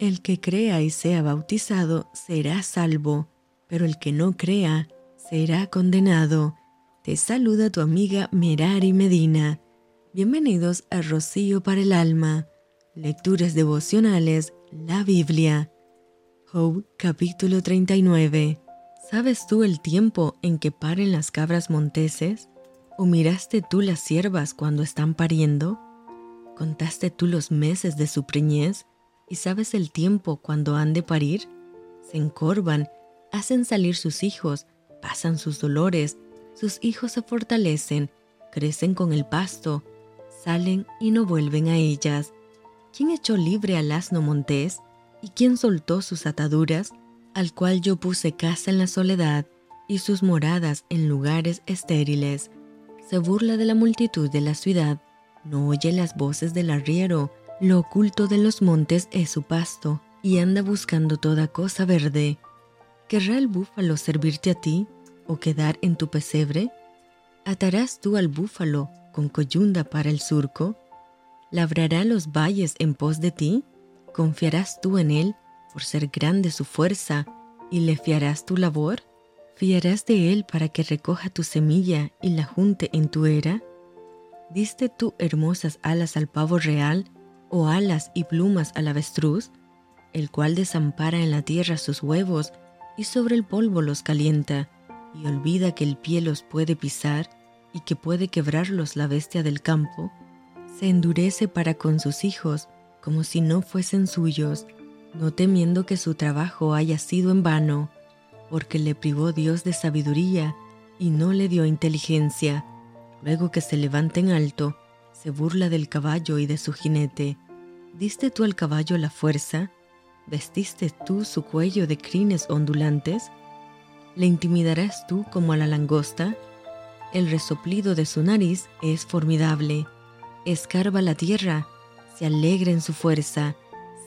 El que crea y sea bautizado será salvo, pero el que no crea será condenado. Te saluda tu amiga Merari Medina. Bienvenidos a Rocío para el Alma. Lecturas devocionales, la Biblia. Job capítulo 39. ¿Sabes tú el tiempo en que paren las cabras monteses? ¿O miraste tú las siervas cuando están pariendo? ¿Contaste tú los meses de su preñez? ¿Y sabes el tiempo cuando han de parir? Se encorvan, hacen salir sus hijos, pasan sus dolores, sus hijos se fortalecen, crecen con el pasto, salen y no vuelven a ellas. ¿Quién echó libre al asno montés? ¿Y quién soltó sus ataduras? Al cual yo puse casa en la soledad y sus moradas en lugares estériles. Se burla de la multitud de la ciudad, no oye las voces del arriero, lo oculto de los montes es su pasto, y anda buscando toda cosa verde. ¿Querrá el búfalo servirte a ti o quedar en tu pesebre? ¿Atarás tú al búfalo con coyunda para el surco? ¿Labrará los valles en pos de ti? ¿Confiarás tú en él por ser grande su fuerza y le fiarás tu labor? ¿Fiarás de él para que recoja tu semilla y la junte en tu era? ¿Diste tú hermosas alas al pavo real o alas y plumas al avestruz, el cual desampara en la tierra sus huevos y sobre el polvo los calienta, y olvida que el pie los puede pisar y que puede quebrarlos la bestia del campo? Se endurece para con sus hijos como si no fuesen suyos, no temiendo que su trabajo haya sido en vano, porque le privó Dios de sabiduría y no le dio inteligencia. Luego que se levanta en alto, se burla del caballo y de su jinete. ¿Diste tú al caballo la fuerza? ¿Vestiste tú su cuello de crines ondulantes? ¿Le intimidarás tú como a la langosta? El resoplido de su nariz es formidable. Escarba la tierra se alegra en su fuerza,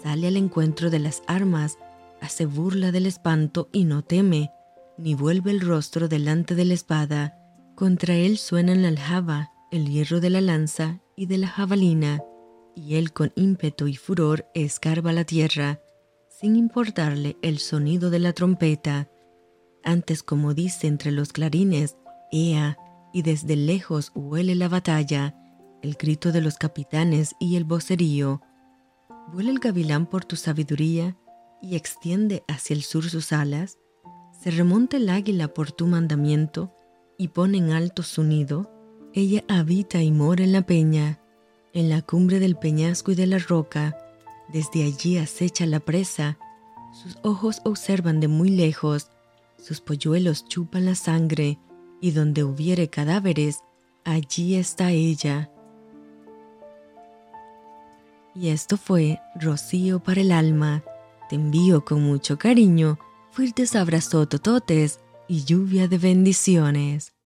sale al encuentro de las armas, hace burla del espanto y no teme, ni vuelve el rostro delante de la espada. Contra él suenan la aljaba, el hierro de la lanza y de la jabalina, y él con ímpetu y furor escarba la tierra, sin importarle el sonido de la trompeta. Antes como dice entre los clarines, Ea, y desde lejos huele la batalla, el grito de los capitanes y el vocerío. Vuela el gavilán por tu sabiduría y extiende hacia el sur sus alas. Se remonta el águila por tu mandamiento y pone en alto su nido. Ella habita y mora en la peña, en la cumbre del peñasco y de la roca. Desde allí acecha la presa. Sus ojos observan de muy lejos. Sus polluelos chupan la sangre. Y donde hubiere cadáveres, allí está ella. Y esto fue Rocío para el alma. Te envío con mucho cariño, fuertes abrazos tototes y lluvia de bendiciones.